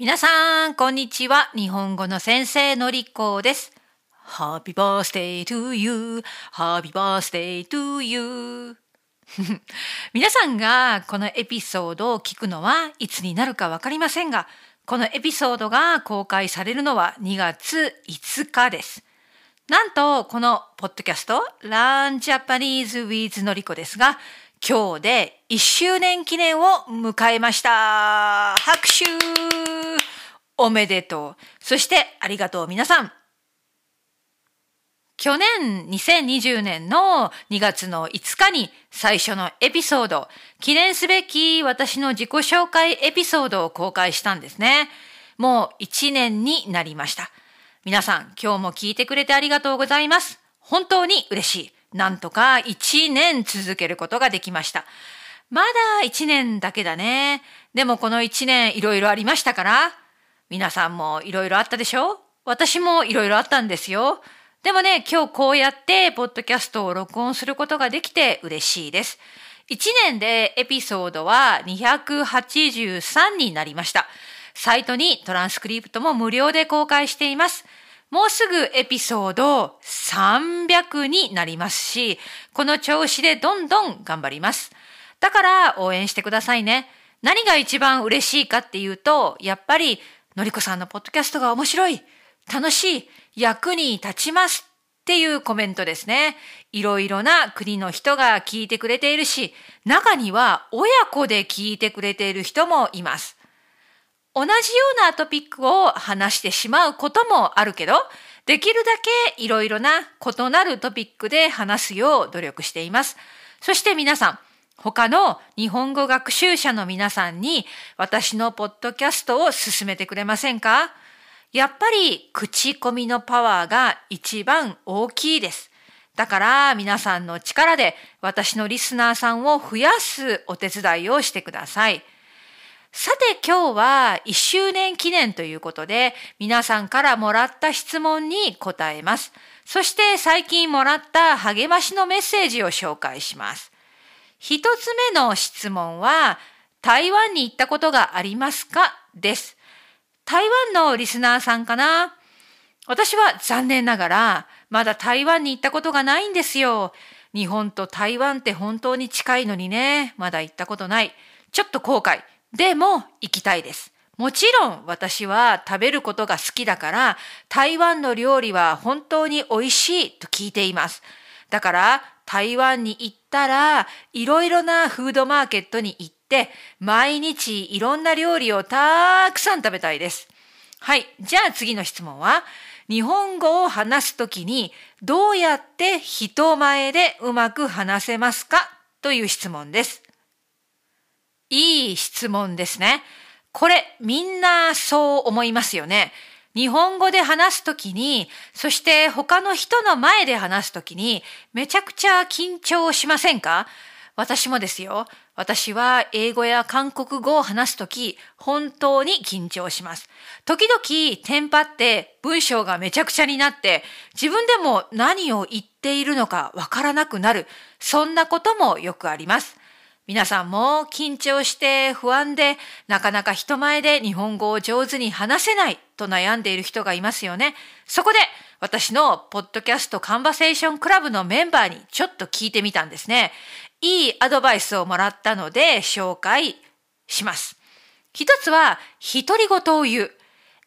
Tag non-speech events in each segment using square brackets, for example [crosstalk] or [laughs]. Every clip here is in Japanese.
皆さん、こんにちは。日本語の先生のりこです。Happy birthday to you.Happy birthday to you. [laughs] 皆さんがこのエピソードを聞くのはいつになるかわかりませんが、このエピソードが公開されるのは2月5日です。なんと、このポッドキャスト、Learn Japanese with のりこですが、今日で1周年記念を迎えました。拍手おめでとう。そしてありがとう皆さん。去年2020年の2月の5日に最初のエピソード、記念すべき私の自己紹介エピソードを公開したんですね。もう1年になりました。皆さん今日も聞いてくれてありがとうございます。本当に嬉しい。なんとか1年続けることができました。まだ1年だけだね。でもこの1年いろいろありましたから。皆さんもいろいろあったでしょ？私もいろいろあったんですよ。でもね、今日こうやってポッドキャストを録音することができて嬉しいです。1年でエピソードは283になりました。サイトにトランスクリプトも無料で公開しています。もうすぐエピソード300になりますし、この調子でどんどん頑張ります。だから応援してくださいね。何が一番嬉しいかっていうと、やっぱりのりこさんのポッドキャストが面白い、楽しい、役に立ちますっていうコメントですね。いろいろな国の人が聞いてくれているし、中には親子で聞いてくれている人もいます。同じようなトピックを話してしまうこともあるけど、できるだけいろいろな異なるトピックで話すよう努力しています。そして皆さん、他の日本語学習者の皆さんに私のポッドキャストを進めてくれませんか？やっぱり口コミのパワーが一番大きいです。だから皆さんの力で私のリスナーさんを増やすお手伝いをしてください。さて今日は1周年記念ということで皆さんからもらった質問に答えます。そして最近もらった励ましのメッセージを紹介します。一つ目の質問は台湾に行ったことがありますか？です。台湾のリスナーさんかな？私は残念ながらまだ台湾に行ったことがないんですよ。日本と台湾って本当に近いのにね、まだ行ったことない。ちょっと後悔。でも行きたいです。もちろん私は食べることが好きだから台湾の料理は本当に美味しいと聞いています。だから台湾に行ったらいろいろなフードマーケットに行って毎日いろんな料理をたくさん食べたいです。はい。じゃあ次の質問は日本語を話すときにどうやって人前でうまく話せますか？という質問です。いい質問ですね。これみんなそう思いますよね。日本語で話すときに、そして他の人の前で話すときに、めちゃくちゃ緊張しませんか？私もですよ。私は英語や韓国語を話すとき、本当に緊張します。時々、テンパって文章がめちゃくちゃになって、自分でも何を言っているのかわからなくなる。そんなこともよくあります。皆さんも緊張して不安でなかなか人前で日本語を上手に話せないと悩んでいる人がいますよね。そこで私のポッドキャストカンバセーションクラブのメンバーにちょっと聞いてみたんですね。いいアドバイスをもらったので紹介します。一つは独り言を言う。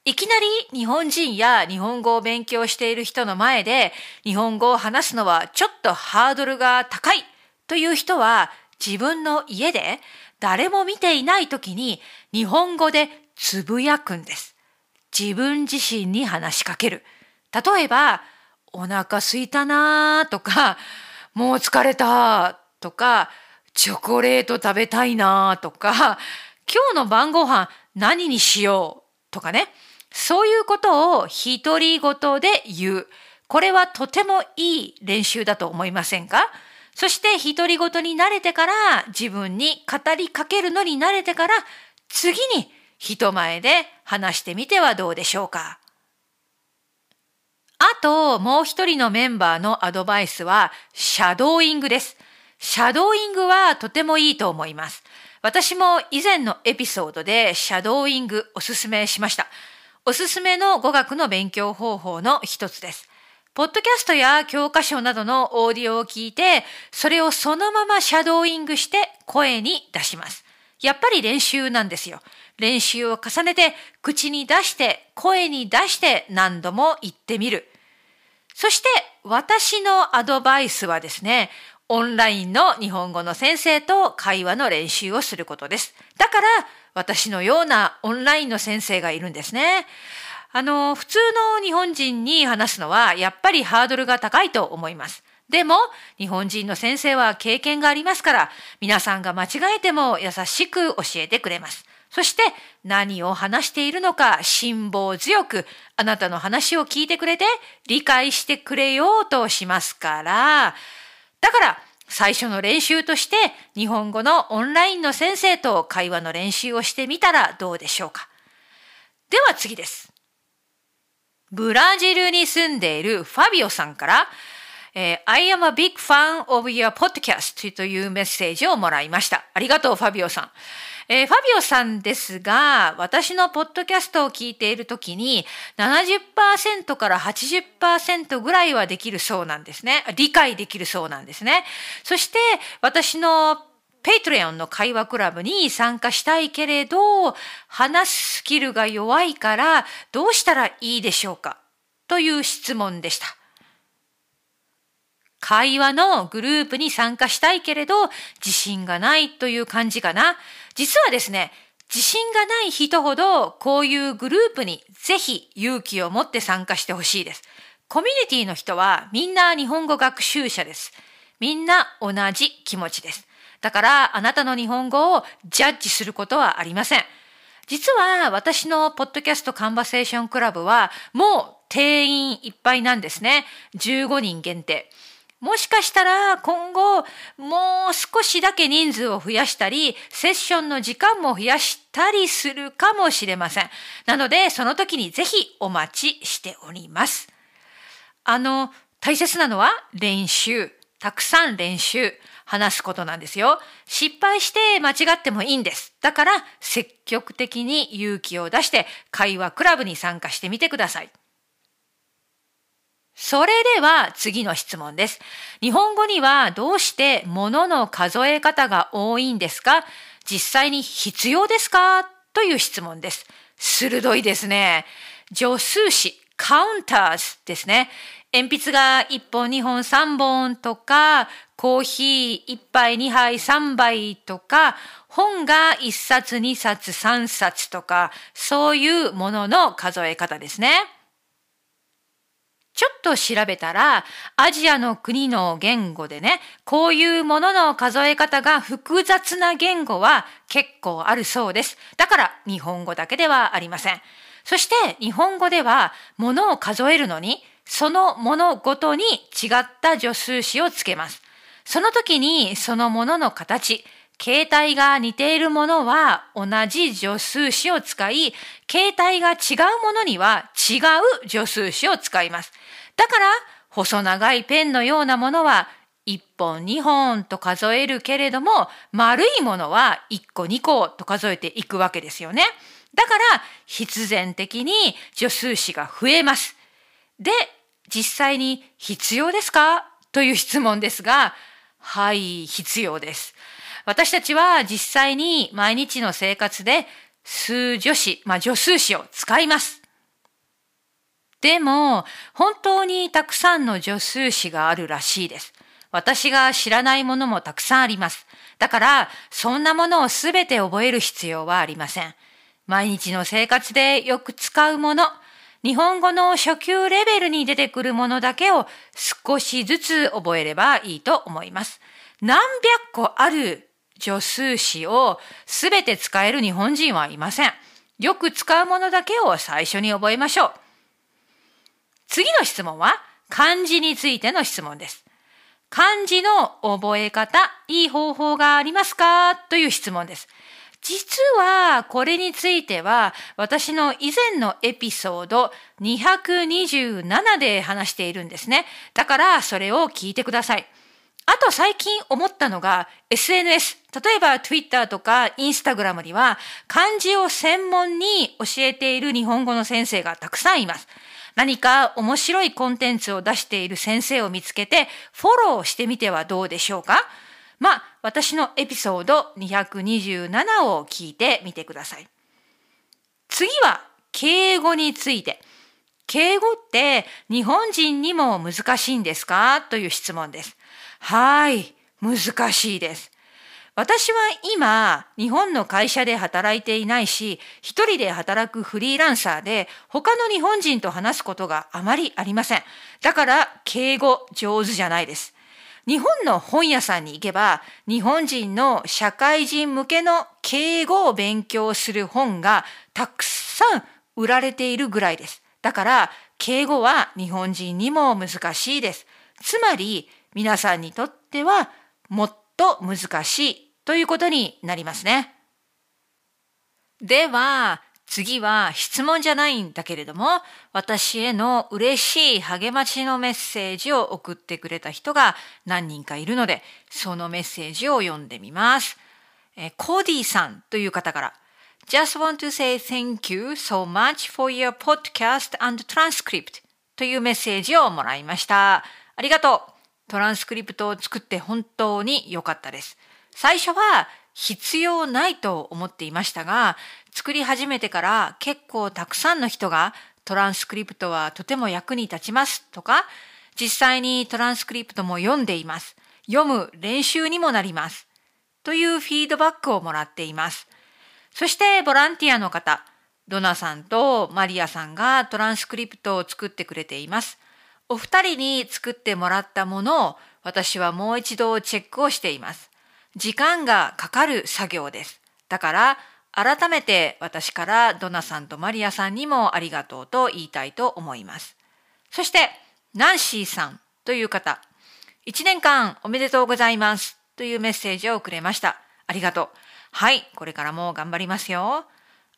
いきなり日本人や日本語を勉強している人の前で日本語を話すのはちょっとハードルが高いという人は自分の家で誰も見ていない時に日本語でつぶやくんです。自分自身に話しかける。例えば、お腹すいたなとか、もう疲れたとか、チョコレート食べたいなとか、今日の晩ご飯何にしようとかね。そういうことを独り言で言う。これはとてもいい練習だと思いませんか？そして独り言に慣れてから自分に語りかけるのに慣れてから次に人前で話してみてはどうでしょうか。あともう一人のメンバーのアドバイスはシャドーイングです。シャドーイングはとてもいいと思います。私も以前のエピソードでシャドーイングおすすめしました。おすすめの語学の勉強方法の一つです。ポッドキャストや教科書などのオーディオを聞いて、それをそのままシャドーイングして声に出します。やっぱり練習なんですよ。練習を重ねて、口に出して、声に出して何度も言ってみる。そして私のアドバイスはですね、オンラインの日本語の先生と会話の練習をすることです。だから私のようなオンラインの先生がいるんですね。あの、普通の日本人に話すのはやっぱりハードルが高いと思います。でも、日本人の先生は経験がありますから、皆さんが間違えても優しく教えてくれます。そして何を話しているのか辛抱強くあなたの話を聞いてくれて理解してくれようとしますから、だから、最初の練習として日本語のオンラインの先生と会話の練習をしてみたらどうでしょうか。では次です。ブラジルに住んでいるファビオさんから、えー、I am a big fan of your podcast というメッセージをもらいました。ありがとう、ファビオさん。えー、ファビオさんですが、私のポッドキャストを聞いているときに、70%から80%ぐらいはできるそうなんですね。理解できるそうなんですね。そして、私の Patreon の会話クラブに参加したいけれど、話すスキルが弱いからどうしたらいいでしょうか？という質問でした。会話のグループに参加したいけれど、自信がないという感じかな？実はですね、自信がない人ほど、こういうグループにぜひ勇気を持って参加してほしいです。コミュニティの人はみんな日本語学習者です。みんな同じ気持ちです。だからあなたの日本語をジャッジすることはありません。実は私のポッドキャストカンバセーションクラブはもう定員いっぱいなんですね。15人限定。もしかしたら今後もう少しだけ人数を増やしたり、セッションの時間も増やしたりするかもしれません。なので、その時にぜひお待ちしております。あの、大切なのは練習。たくさん練習。話すことなんですよ。失敗して間違ってもいいんです。だから積極的に勇気を出して会話クラブに参加してみてください。それでは次の質問です。日本語にはどうして物の数え方が多いんですか？実際に必要ですか？という質問です。鋭いですね。助数詞、カウンターズですね。鉛筆が1本、2本、3本とか、コーヒー1杯、2杯、3杯とか、本が1冊、2冊、3冊とか、そういうものの数え方ですね。ちょっと調べたら、アジアの国の言語でね、こういうものの数え方が複雑な言語は結構あるそうです。だから日本語だけではありません。そして日本語では物を数えるのに、そのものごとに違った助数詞をつけます。その時にそのものの形、形態が似ているものは同じ助数詞を使い、形態が違うものには違う助数詞を使います。だから、細長いペンのようなものは1本2本と数えるけれども、丸いものは1個2個と数えていくわけですよね。だから、必然的に助数詞が増えます。で、実際に必要ですか？という質問ですが、はい、必要です。私たちは実際に毎日の生活で数助詞、まあ助数詞を使います。でも、本当にたくさんの助数詞があるらしいです。私が知らないものもたくさんあります。だから、そんなものをすべて覚える必要はありません。毎日の生活でよく使うもの、日本語の初級レベルに出てくるものだけを少しずつ覚えればいいと思います。何百個ある助数詞をすべて使える日本人はいません。よく使うものだけを最初に覚えましょう。次の質問は漢字についての質問です。漢字の覚え方、いい方法がありますか？という質問です。実はこれについては私の以前のエピソード227で話しているんですね。だからそれを聞いてください。あと最近思ったのが SNS 例えば Twitter とか Instagram には漢字を専門に教えている日本語の先生がたくさんいます。何か面白いコンテンツを出している先生を見つけてフォローしてみてはどうでしょうか？まあ、私のエピソード227を聞いてみてください。次は敬語について。敬語って日本人にも難しいんですか？という質問です。はい、難しいです。私は今、日本の会社で働いていないし、一人で働くフリーランサーで、他の日本人と話すことがあまりありません。だから、敬語上手じゃないです。日本の本屋さんに行けば、日本人の社会人向けの敬語を勉強する本がたくさん売られているぐらいです。だから、敬語は日本人にも難しいです。つまり、皆さんにとっては、もっと難しいということになりますね。では、次は質問じゃないんだけれども、私への嬉しい励ましのメッセージを送ってくれた人が何人かいるので、そのメッセージを読んでみます。えコーディさんという方から、Just want to say thank you so much for your podcast and transcript というメッセージをもらいました。ありがとう。トランスクリプトを作って本当に良かったです。最初は必要ないと思っていましたが、作り始めてから結構たくさんの人がトランスクリプトはとても役に立ちますとか、実際にトランスクリプトも読んでいます。読む練習にもなります。というフィードバックをもらっています。そしてボランティアの方、ドナさんとマリアさんがトランスクリプトを作ってくれています。お二人に作ってもらったものを私はもう一度チェックをしています。時間がかかる作業です。だから改めて私からドナさんとマリアさんにもありがとうと言いたいと思います。そしてナンシーさんという方、一年間おめでとうございますというメッセージをくれました。ありがとう。はい、これからも頑張りますよ。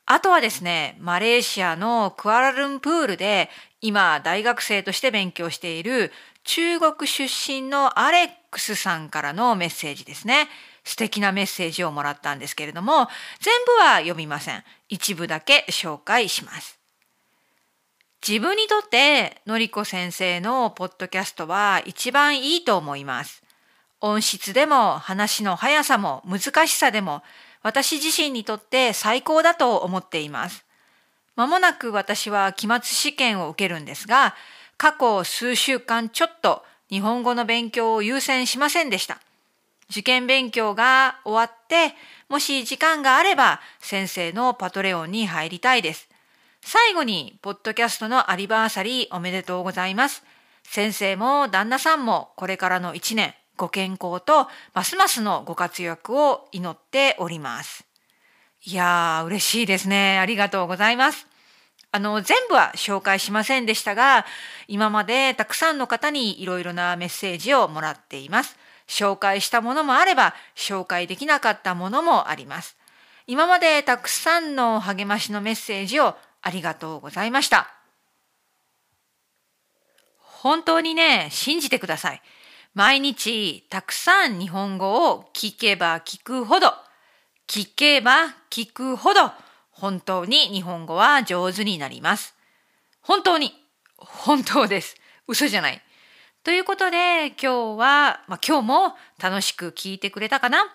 あとはですね、マレーシアのクアラルンプールで今大学生として勉強している中国出身のアレックスさんからのメッセージですね。素敵なメッセージをもらったんですけれども、全部は読みません。一部だけ紹介します。自分にとってのりこ先生のポッドキャストは一番いいと思います。音質でも話の速さも難しさでも私自身にとって最高だと思っています。まもなく私は期末試験を受けるんですが、過去数週間ちょっと日本語の勉強を優先しませんでした。受験勉強が終わって、もし時間があれば先生のパトレオンに入りたいです。最後に、ポッドキャストのアニバーサリーおめでとうございます。先生も旦那さんもこれからの一年、ご健康とますますのご活躍を祈っております。いやー、嬉しいですね。ありがとうございます。あの、全部は紹介しませんでしたが、今までたくさんの方にいろいろなメッセージをもらっています。紹介したものもあれば、紹介できなかったものもあります。今までたくさんの励ましのメッセージをありがとうございました。本当にね、信じてください。毎日たくさん日本語を聞けば聞くほど聞けば聞くほど本当に日本語は上手になります。本当に、本当です。嘘じゃない。ということで今日は、まあ、今日も楽しく聞いてくれたかな？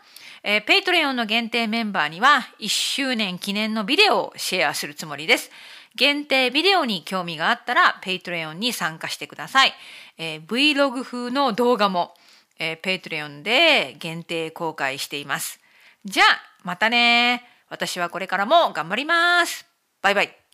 えー、 Patreon の限定メンバーには1周年記念のビデオをシェアするつもりです。限定ビデオに興味があったら Patreon に参加してください。えー、Vlog 風の動画も、えー、 Patreon で限定公開しています。じゃあ、またね。私はこれからも頑張ります。バイバイ。